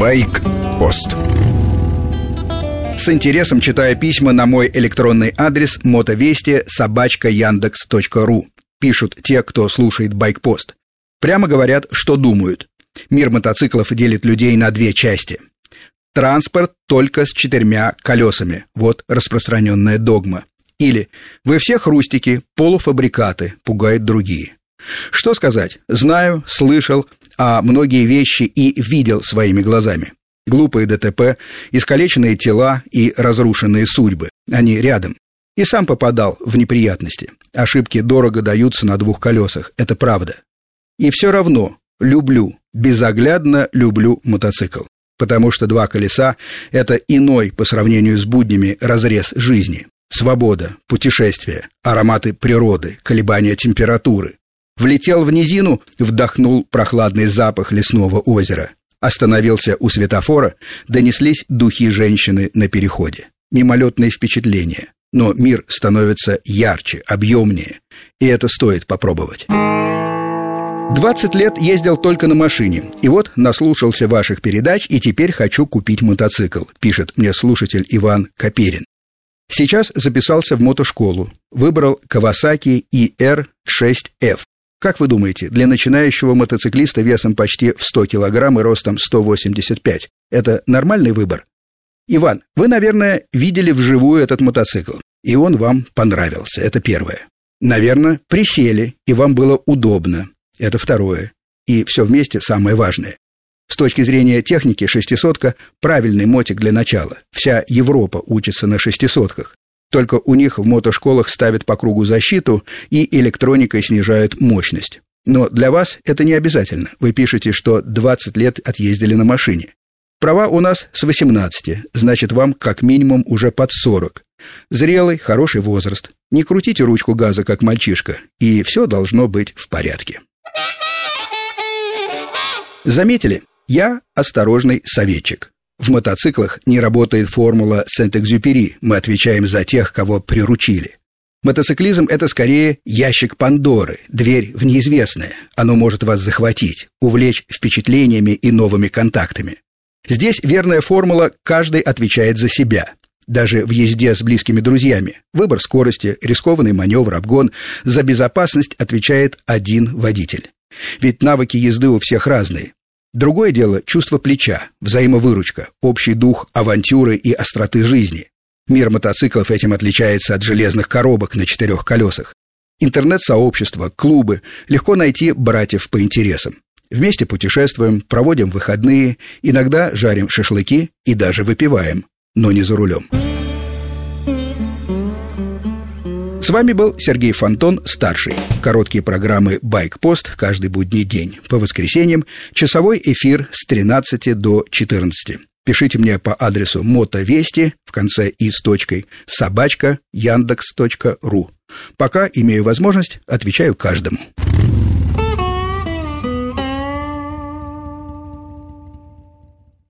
Байк-пост С интересом читаю письма на мой электронный адрес мотовести собачка яндекс.ру. Пишут те, кто слушает Байкпост. Прямо говорят, что думают. Мир мотоциклов делит людей на две части. Транспорт только с четырьмя колесами. Вот распространенная догма. Или «Вы все хрустики, полуфабрикаты», пугают другие. Что сказать? Знаю, слышал, а многие вещи и видел своими глазами. Глупые ДТП, искалеченные тела и разрушенные судьбы. Они рядом. И сам попадал в неприятности. Ошибки дорого даются на двух колесах, это правда. И все равно люблю, безоглядно люблю мотоцикл. Потому что два колеса – это иной по сравнению с буднями разрез жизни. Свобода, путешествие, ароматы природы, колебания температуры. Влетел в низину, вдохнул прохладный запах лесного озера. Остановился у светофора, донеслись духи женщины на переходе. Мимолетные впечатления. Но мир становится ярче, объемнее. И это стоит попробовать. 20 лет ездил только на машине. И вот наслушался ваших передач, и теперь хочу купить мотоцикл, пишет мне слушатель Иван Каперин. Сейчас записался в мотошколу. Выбрал Kawasaki ER6F. Как вы думаете, для начинающего мотоциклиста весом почти в 100 килограмм и ростом 185 – это нормальный выбор? Иван, вы, наверное, видели вживую этот мотоцикл, и он вам понравился, это первое. Наверное, присели, и вам было удобно, это второе. И все вместе самое важное. С точки зрения техники, шестисотка – правильный мотик для начала. Вся Европа учится на шестисотках. Только у них в мотошколах ставят по кругу защиту и электроникой снижают мощность. Но для вас это не обязательно. Вы пишете, что 20 лет отъездили на машине. Права у нас с 18, значит, вам как минимум уже под 40. Зрелый, хороший возраст. Не крутите ручку газа, как мальчишка, и все должно быть в порядке. Заметили? Я осторожный советчик. В мотоциклах не работает формула Сент-Экзюпери. Мы отвечаем за тех, кого приручили. Мотоциклизм – это скорее ящик Пандоры, дверь в неизвестное. Оно может вас захватить, увлечь впечатлениями и новыми контактами. Здесь верная формула «каждый отвечает за себя». Даже в езде с близкими друзьями. Выбор скорости, рискованный маневр, обгон. За безопасность отвечает один водитель. Ведь навыки езды у всех разные. Другое дело – чувство плеча, взаимовыручка, общий дух авантюры и остроты жизни. Мир мотоциклов этим отличается от железных коробок на четырех колесах. Интернет-сообщества, клубы, легко найти братьев по интересам. Вместе путешествуем, проводим выходные, иногда жарим шашлыки и даже выпиваем, но не за рулем. С вами был Сергей Фонтон, старший. Короткие программы «Байк-пост» каждый будний день. По воскресеньям часовой эфир с 13 до 14. Пишите мне по адресу мотовести в конце и с точкой собачка яндекс.ру. Пока имею возможность, отвечаю каждому.